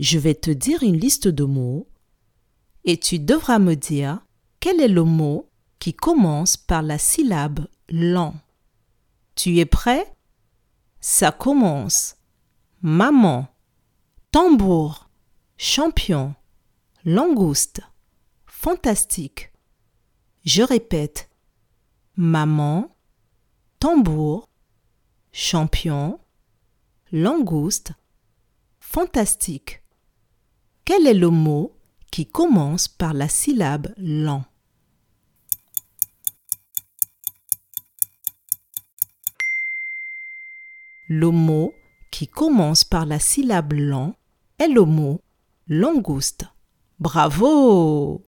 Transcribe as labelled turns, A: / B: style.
A: Je vais te dire une liste de mots et tu devras me dire quel est le mot qui commence par la syllabe lent. Tu es prêt? Ça commence. Maman, tambour, champion, langouste, fantastique. Je répète. Maman, tambour, champion, langouste, fantastique. Quel est le mot qui commence par la syllabe lent Le mot qui commence par la syllabe lent est le mot langouste. Bravo